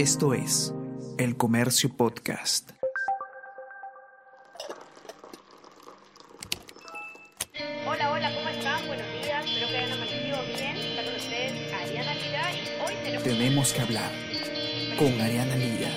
Esto es El Comercio Podcast. Hola, hola, ¿cómo están? Buenos días, espero que hayan amanecido bien. Está con ustedes Ariana Lira y hoy tenemos... Tenemos que hablar con Ariana Lira.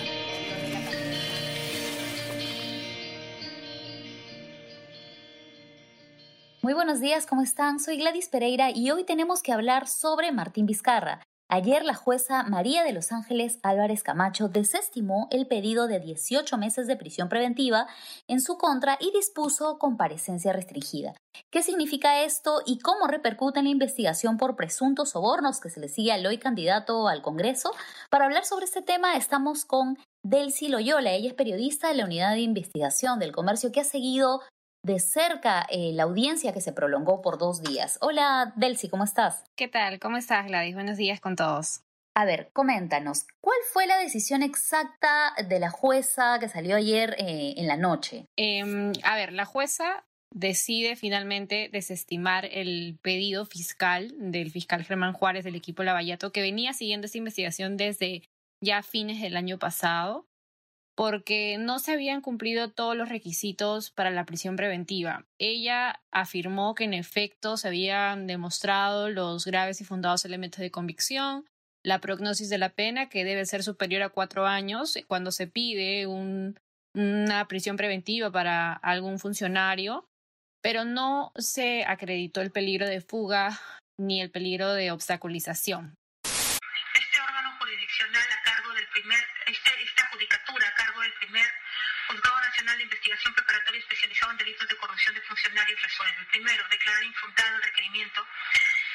Muy buenos días, ¿cómo están? Soy Gladys Pereira y hoy tenemos que hablar sobre Martín Vizcarra. Ayer la jueza María de los Ángeles Álvarez Camacho desestimó el pedido de 18 meses de prisión preventiva en su contra y dispuso comparecencia restringida. ¿Qué significa esto y cómo repercute en la investigación por presuntos sobornos que se le sigue al hoy candidato al Congreso? Para hablar sobre este tema estamos con Delcy Loyola. Ella es periodista de la Unidad de Investigación del Comercio que ha seguido de cerca eh, la audiencia que se prolongó por dos días. Hola, Delcy, ¿cómo estás? ¿Qué tal? ¿Cómo estás, Gladys? Buenos días con todos. A ver, coméntanos, ¿cuál fue la decisión exacta de la jueza que salió ayer eh, en la noche? Em, a ver, la jueza decide finalmente desestimar el pedido fiscal del fiscal Germán Juárez del equipo Lavallato, que venía siguiendo esta investigación desde ya fines del año pasado porque no se habían cumplido todos los requisitos para la prisión preventiva. Ella afirmó que en efecto se habían demostrado los graves y fundados elementos de convicción, la prognosis de la pena, que debe ser superior a cuatro años cuando se pide una prisión preventiva para algún funcionario, pero no se acreditó el peligro de fuga ni el peligro de obstaculización. Resuelve. Primero, declarar infundado el requerimiento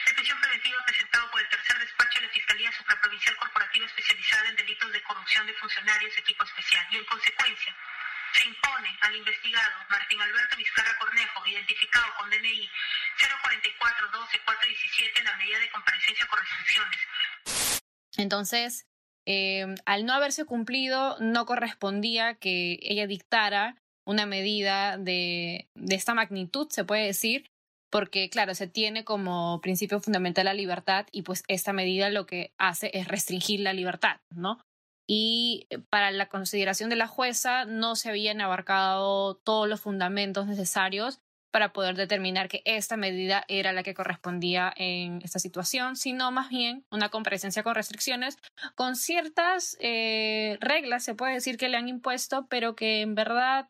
de prisión preventiva presentado por el tercer despacho de la Fiscalía Supraprovincial Corporativa Especializada en Delitos de Corrupción de Funcionarios Equipo Especial. Y en consecuencia, se impone al investigado Martín Alberto Vizcarra Cornejo, identificado con DNI 044 12 417 en la medida de comparecencia con restricciones. Entonces, Em, al no haberse cumplido, no correspondía que ella dictara una medida de, de esta magnitud, se puede decir, porque claro, se tiene como principio fundamental la libertad y pues esta medida lo que hace es restringir la libertad, ¿no? Y para la consideración de la jueza no se habían abarcado todos los fundamentos necesarios para poder determinar que esta medida era la que correspondía en esta situación, sino más bien una comparecencia con restricciones, con ciertas eh, reglas, se puede decir que le han impuesto, pero que en verdad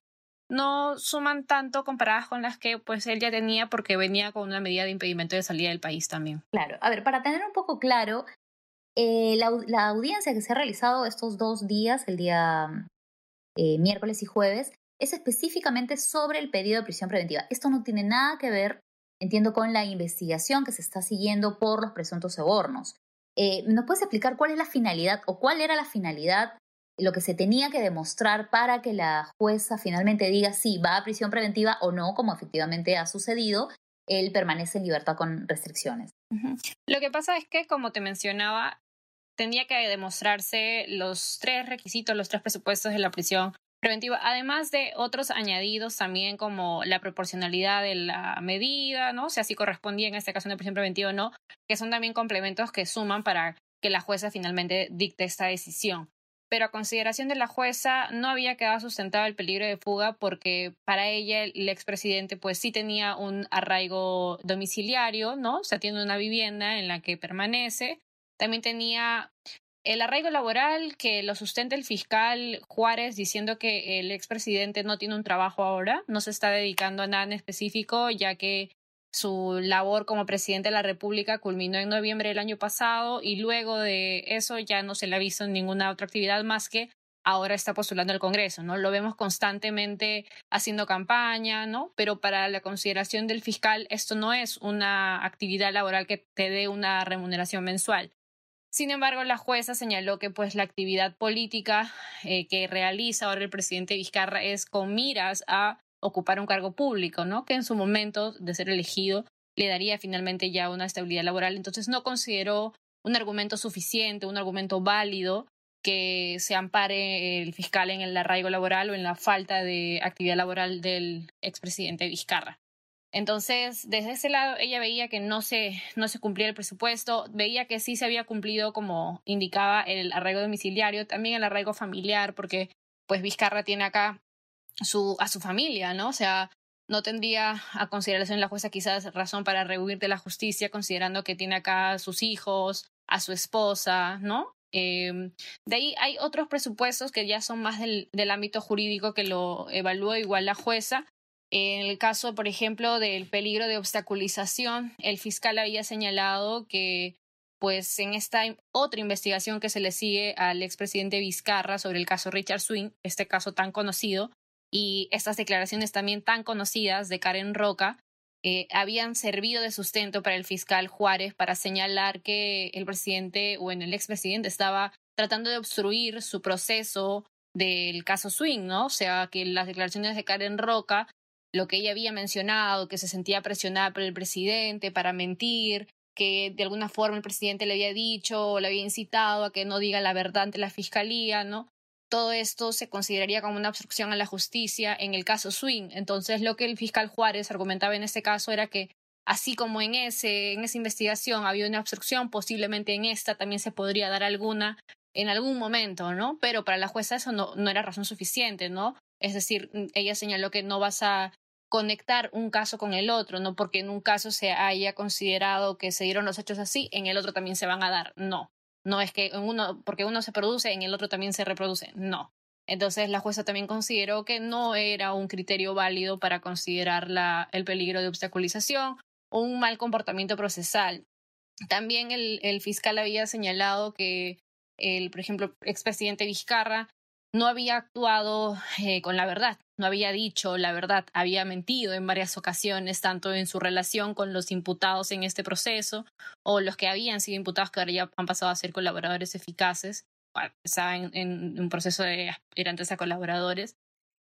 no suman tanto comparadas con las que pues él ya tenía porque venía con una medida de impedimento de salida del país también. Claro, a ver, para tener un poco claro, eh, la, audiencia que se ha realizado estos dos días, el día eh, miércoles y jueves, es específicamente sobre el pedido de prisión preventiva. Esto no tiene nada que ver, entiendo, con la investigación que se está siguiendo por los presuntos sobornos. Eh, ¿Nos puedes explicar cuál es la finalidad o cuál era la finalidad, lo que se tenía que demostrar para que la jueza finalmente diga si va a prisión preventiva o no, como efectivamente ha sucedido? Él permanece en libertad con restricciones. Lo que pasa es que, como te mencionaba, tenía que demostrarse los tres requisitos, los tres presupuestos de la prisión preventiva, además de otros añadidos también como la proporcionalidad de la medida, ¿no? O sea, si correspondía en este caso una prisión preventiva o no, que son también complementos que suman para que la jueza finalmente dicte esta decisión. Pero a consideración de la jueza no había quedado sustentado el peligro de fuga porque para ella el expresidente pues sí tenía un arraigo domiciliario, ¿no? O sea, tiene una vivienda en la que permanece. También tenía el arraigo laboral que lo sustenta el fiscal Juárez diciendo que el expresidente no tiene un trabajo ahora, no se está dedicando a nada en específico, ya que su labor como presidente de la República culminó en noviembre del año pasado y luego de eso ya no se le ha visto en ninguna otra actividad más que ahora está postulando al Congreso, ¿no? Lo vemos constantemente haciendo campaña, ¿no? Pero para la consideración del fiscal esto no es una actividad laboral que te dé una remuneración mensual. Sin embargo, la jueza señaló que pues la actividad política eh, que realiza ahora el presidente Vizcarra es con miras a ocupar un cargo público, ¿no? Que en su momento de ser elegido le daría finalmente ya una estabilidad laboral. Entonces no consideró un argumento suficiente, un argumento válido que se ampare el fiscal en el arraigo laboral o en la falta de actividad laboral del expresidente Vizcarra. Entonces, desde ese lado, ella veía que no se, no se cumplía el presupuesto, veía que sí se había cumplido, como indicaba, el arraigo domiciliario, también el arraigo familiar, porque pues Vizcarra tiene acá a su familia, ¿no? O sea, no tendría a consideración la jueza quizás razón para rehuir de la justicia, considerando que tiene acá a sus hijos, a su esposa, ¿no? Eh, de ahí hay otros presupuestos que ya son más del, del ámbito jurídico que lo evalúa igual la jueza, en el caso, por ejemplo, del peligro de obstaculización, el fiscal había señalado que, pues, en esta otra investigación que se le sigue al expresidente Vizcarra sobre el caso Richard Swing, este caso tan conocido, y estas declaraciones también tan conocidas de Karen Roca, eh, habían servido de sustento para el fiscal Juárez para señalar que el presidente o en el expresidente estaba tratando de obstruir su proceso del caso Swing, ¿no? O sea, que las declaraciones de Karen Roca lo que ella había mencionado, que se sentía presionada por el presidente para mentir, que de alguna forma el presidente le había dicho o le había incitado a que no diga la verdad ante la fiscalía, ¿no? Todo esto se consideraría como una obstrucción a la justicia en el caso Swing. Entonces, lo que el fiscal Juárez argumentaba en este caso era que así como en ese en esa investigación había una obstrucción, posiblemente en esta también se podría dar alguna en algún momento, ¿no? Pero para la jueza eso no, no era razón suficiente, ¿no? Es decir, mm, ella señaló que no vas a conectar un caso con el otro, no porque en un caso se haya considerado que se dieron los hechos así, en el otro también se van a dar. No, no es que en uno, porque uno se produce, en el otro también se reproduce. No. Entonces la jueza también consideró que no era un criterio válido para considerar la, el peligro de obstaculización o un mal comportamiento procesal. También el, el fiscal había señalado que el, por ejemplo, expresidente Vizcarra no había actuado eh, con la verdad, no había dicho la verdad, había mentido en varias ocasiones, tanto en su relación con los imputados en este proceso o los que habían sido imputados que ahora ya han pasado a ser colaboradores eficaces, estaban en, un proceso de aspirantes a colaboradores,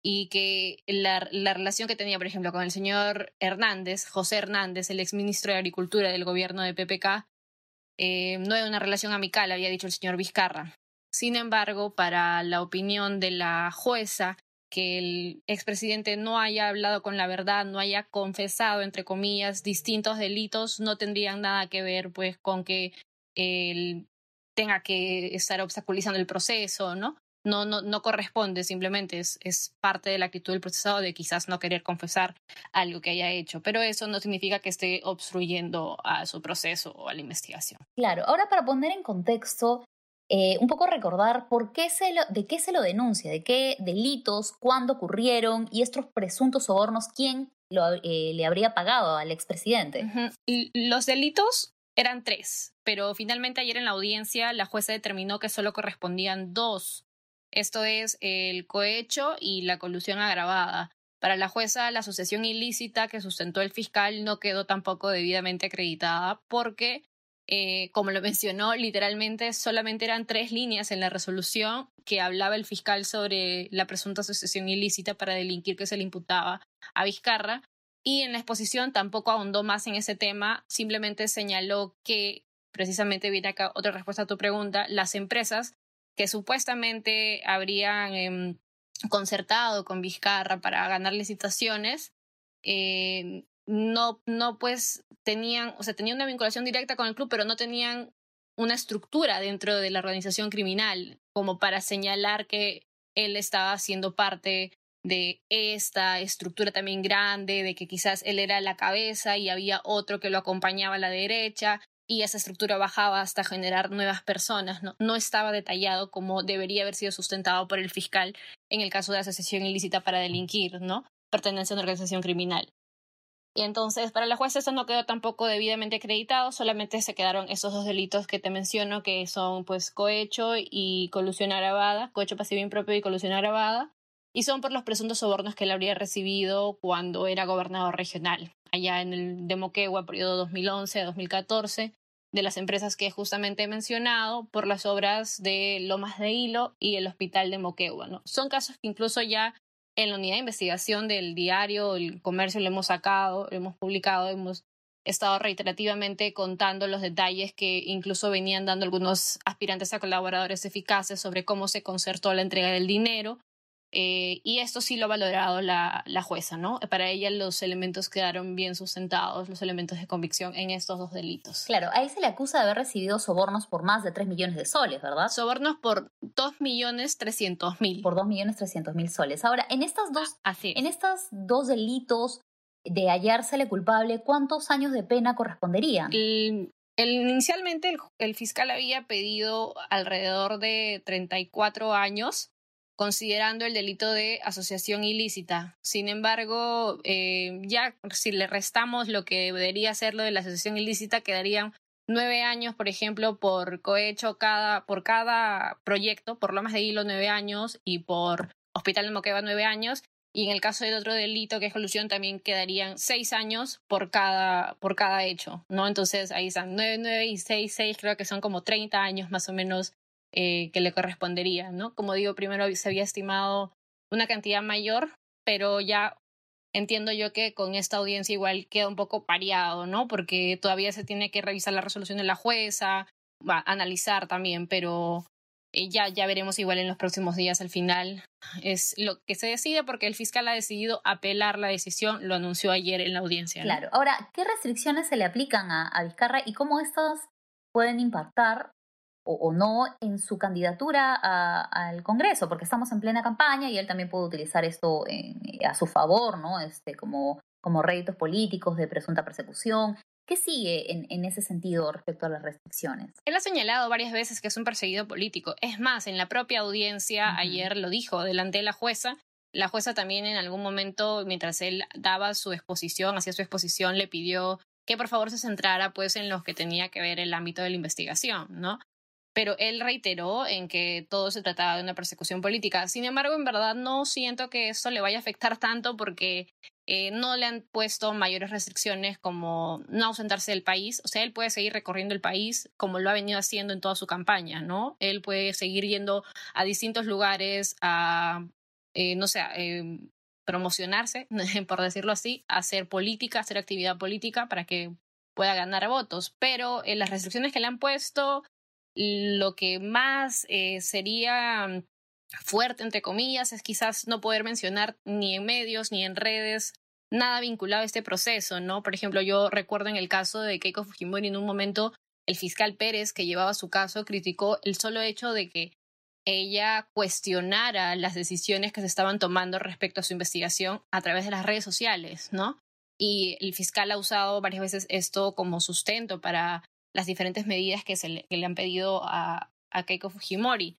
y que la, la, relación que tenía, por ejemplo, con el señor Hernández, José Hernández, el exministro de Agricultura del gobierno de PPK, eh, no era una relación amical, había dicho el señor Vizcarra. Sin embargo, para la opinión de la jueza, que el expresidente no haya hablado con la verdad, no haya confesado, entre comillas, distintos delitos, no tendrían nada que ver pues con que él tenga que estar obstaculizando el proceso, ¿no? No, no, no corresponde, simplemente es, es parte de la actitud del procesado de quizás no querer confesar algo que haya hecho, pero eso no significa que esté obstruyendo a su proceso o a la investigación. Claro, ahora para poner en contexto, eh, un poco recordar por qué se lo, de qué se lo denuncia, de qué delitos, cuándo ocurrieron y estos presuntos sobornos, quién lo, eh, le habría pagado al expresidente. Los delitos eran tres, pero finalmente ayer en la audiencia la jueza determinó que solo correspondían dos. Esto es el cohecho y la colusión agravada. Para la jueza, la asociación ilícita que sustentó el fiscal no quedó tampoco debidamente acreditada porque eh, como lo mencionó, literalmente solamente eran tres líneas en la resolución que hablaba el fiscal sobre la presunta asociación ilícita para delinquir que se le imputaba a Vizcarra. Y en la exposición tampoco ahondó más en ese tema, simplemente señaló que, precisamente viene acá otra respuesta a tu pregunta, las empresas que supuestamente habrían em, concertado con Vizcarra para ganar licitaciones, eh, no, no pues tenían, o sea, tenían una vinculación directa con el club, pero no tenían una estructura dentro de la organización criminal como para señalar que él estaba siendo parte de esta estructura también grande, de que quizás él era la cabeza y había otro que lo acompañaba a la derecha y esa estructura bajaba hasta generar nuevas personas. No, no estaba detallado como debería haber sido sustentado por el fiscal en el caso de asociación ilícita para delinquir, ¿no? Pertenencia a una organización criminal. Y entonces, para la jueza eso no quedó tampoco debidamente acreditado, solamente se quedaron esos dos delitos que te menciono, que son pues cohecho y colusión agravada, cohecho pasivo impropio y colusión agravada, y son por los presuntos sobornos que él habría recibido cuando era gobernador regional, allá en el de Moquegua, periodo 2011-2014, de las empresas que justamente he mencionado, por las obras de Lomas de Hilo y el Hospital de Moquegua. ¿no? Son casos que incluso ya en la unidad de investigación del diario El Comercio lo hemos sacado, lo hemos publicado, hemos estado reiterativamente contando los detalles que incluso venían dando algunos aspirantes a colaboradores eficaces sobre cómo se concertó la entrega del dinero Eh, y esto sí lo ha valorado la, la, jueza, ¿no? Para ella los elementos quedaron bien sustentados, los elementos de convicción en estos dos delitos. Claro, ahí se le acusa de haber recibido sobornos por más de 3 millones de soles, ¿verdad? Sobornos por 2 millones 300 mil. Por 2 millones 300 mil soles. Ahora, en estas dos, Así en estos dos delitos de hallársele culpable, ¿cuántos años de pena corresponderían? El, inicialmente el, el fiscal había pedido alrededor de 34 años considerando el delito de asociación ilícita. Sin embargo, eh, ya si le restamos lo que debería ser lo de la asociación ilícita, quedarían nueve años, por ejemplo, por cohecho cada, por cada proyecto, por Lomas de Hilo nueve años y por Hospital de Moqueva nueve años. Y en el caso del otro delito, que es colusión, también quedarían seis años por cada, por cada hecho, ¿no? Entonces ahí están nueve, nueve y seis, seis, creo que son como treinta años más o menos eh, que le correspondería, ¿no? Como digo, primero se había estimado una cantidad mayor, pero ya entiendo yo que con esta audiencia igual queda un poco pareado, ¿no? Porque todavía se tiene que revisar la resolución de la jueza, va a analizar también, pero eh, ya, ya veremos igual en los próximos días al final. Es lo que se decide porque el fiscal ha decidido apelar la decisión, lo anunció ayer en la audiencia. Claro. Ahora, ¿qué restricciones se le aplican a, a Vizcarra y cómo estas pueden impactar o, no en su candidatura al Congreso, porque estamos en plena campaña y él también puede utilizar esto a su favor, ¿no? Este, como, como réditos políticos de presunta persecución. ¿Qué sigue en, en, ese sentido respecto a las restricciones? Él ha señalado varias veces que es un perseguido político. Es más, en la propia audiencia ayer lo dijo delante de la jueza. La jueza también en algún momento, mientras él daba su exposición, hacía su exposición, le pidió que por favor se centrara pues en lo que tenía que ver el ámbito de la investigación, ¿no? Pero él reiteró en que todo se trataba de una persecución política. Sin embargo, en verdad no siento que eso le vaya a afectar tanto porque eh, no le han puesto mayores restricciones como no ausentarse del país. O sea, él puede seguir recorriendo el país como lo ha venido haciendo en toda su campaña, ¿no? Él puede seguir yendo a distintos lugares a, eh, no sé, eh, promocionarse, por decirlo así, hacer política, hacer actividad política para que pueda ganar votos. Pero las restricciones que le han puesto lo que más eh, sería fuerte, entre comillas, es quizás no poder mencionar ni en medios ni en redes nada vinculado a este proceso, ¿no? Por ejemplo, yo recuerdo en el caso de Keiko Fujimori, en un momento el fiscal Pérez, que llevaba su caso, criticó el solo hecho de que ella cuestionara las decisiones que se estaban tomando respecto a su investigación a través de las redes sociales, ¿no? Y el fiscal ha usado varias veces esto como sustento para las diferentes medidas que, se le, han pedido a, Keiko Fujimori.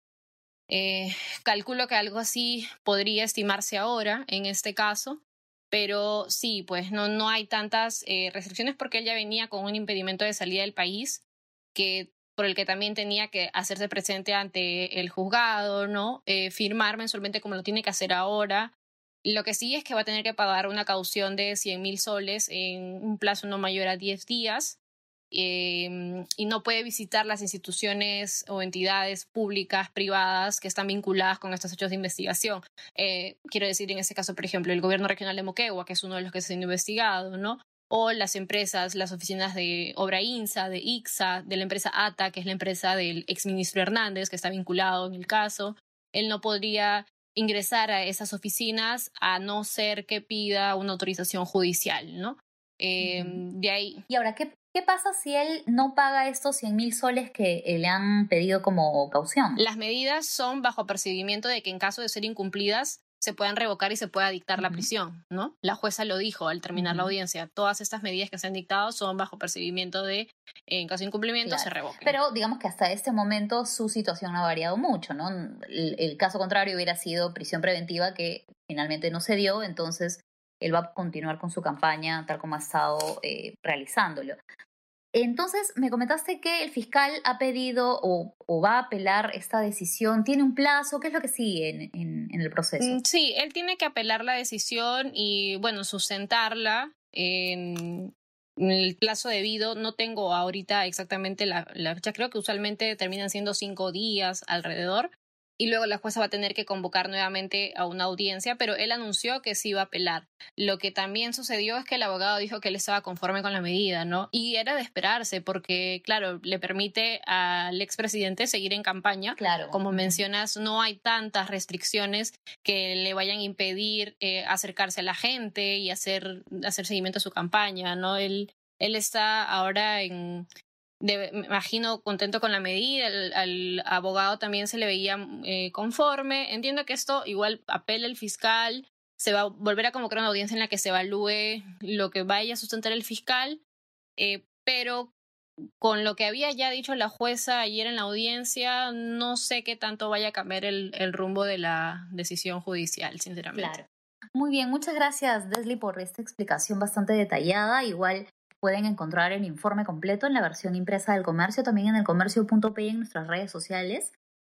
Eh, calculo que algo así podría estimarse ahora en este caso, pero sí, pues no, no hay tantas eh, restricciones porque él ya venía con un impedimento de salida del país que por el que también tenía que hacerse presente ante el juzgado, ¿no? Eh, firmar mensualmente como lo tiene que hacer ahora. Lo que sí es que va a tener que pagar una caución de 100 mil soles en un plazo no mayor a 10 días Em, y no puede visitar las instituciones o entidades públicas, privadas que están vinculadas con estos hechos de investigación. Eh, quiero decir, en este caso, por ejemplo, el gobierno regional de Moquegua, que es uno de los que se han investigado, ¿no? O las empresas, las oficinas de Obra INSA, de IXA, de la empresa ATA, que es la empresa del exministro Hernández, que está vinculado en el caso. Él no podría ingresar a esas oficinas a no ser que pida una autorización judicial, ¿no? Em, de ahí. Y ahora, ¿qué, ¿qué pasa si él no paga estos 100 mil soles que le han pedido como caución? Las medidas son bajo percibimiento de que en caso de ser incumplidas se puedan revocar y se pueda dictar la prisión, ¿no? La jueza lo dijo al terminar la audiencia. Todas estas medidas que se han dictado son bajo percibimiento de, en caso de incumplimiento, se revoquen. Pero digamos que hasta este momento su situación ha variado mucho, ¿no? el, caso contrario hubiera sido prisión preventiva que finalmente no se dio, entonces él va a continuar con su campaña tal como ha estado eh, realizándolo. Entonces, me comentaste que el fiscal ha pedido o, va a apelar esta decisión. ¿Tiene un plazo? ¿Qué es lo que sigue en, el proceso? Mm, sí, él tiene que apelar la decisión y, bueno, sustentarla en, el plazo debido. No tengo ahorita exactamente la, la fecha. Creo que usualmente terminan siendo cinco días alrededor. Y luego la jueza va a tener que convocar nuevamente a una audiencia, pero él anunció que sí iba a apelar. Lo que también sucedió es que el abogado dijo que él estaba conforme con la medida, ¿no? Y era de esperarse porque, claro, le permite al expresidente seguir en campaña. Claro. Como mencionas, no hay tantas restricciones que le vayan a impedir eh, acercarse a la gente y hacer, hacer seguimiento a su campaña, ¿no? Él, él está ahora en, me imagino contento con la medida, al, abogado también se le veía eh, conforme. Entiendo que esto igual apela el fiscal, se va a volver a convocar una audiencia en la que se evalúe lo que vaya a sustentar el fiscal, eh, pero con lo que había ya dicho la jueza ayer en la audiencia, no sé qué tanto vaya a cambiar el, el rumbo de la decisión judicial, sinceramente. Claro. Muy bien, muchas gracias, Desli, por esta explicación bastante detallada. Igual pueden encontrar el informe completo en la versión impresa del comercio, también en el comercio.p en nuestras redes sociales,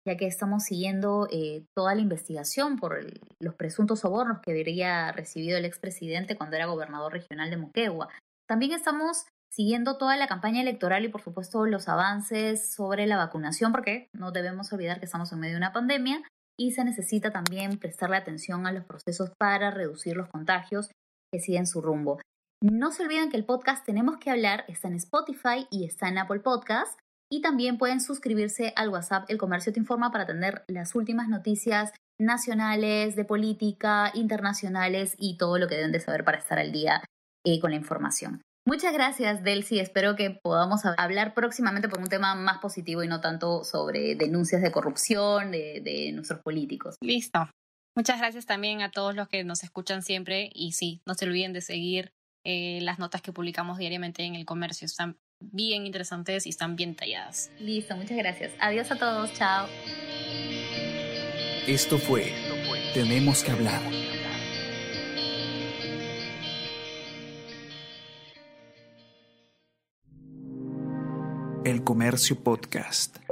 ya que estamos siguiendo eh, toda la investigación por los presuntos sobornos que habría recibido el expresidente cuando era gobernador regional de Moquegua. También estamos siguiendo toda la campaña electoral y por supuesto los avances sobre la vacunación, porque no debemos olvidar que estamos en medio de una pandemia y se necesita también prestarle atención a los procesos para reducir los contagios que siguen su rumbo. No se olviden que el podcast Tenemos que hablar está en Spotify y está en Apple Podcast. Y también pueden suscribirse al WhatsApp El Comercio Te Informa para tener las últimas noticias nacionales, de política, internacionales y todo lo que deben de saber para estar al día eh, con la información. Muchas gracias, Delcy. Espero que podamos hablar próximamente por un tema más positivo y no tanto sobre denuncias de corrupción de, de nuestros políticos. Listo. Muchas gracias también a todos los que nos escuchan siempre y sí, no se olviden de seguir eh, las notas que publicamos diariamente en el comercio. Están bien interesantes y están bien talladas. Listo, muchas gracias. Adiós a todos, chao. Esto fue Tenemos que hablar. El Comercio Podcast.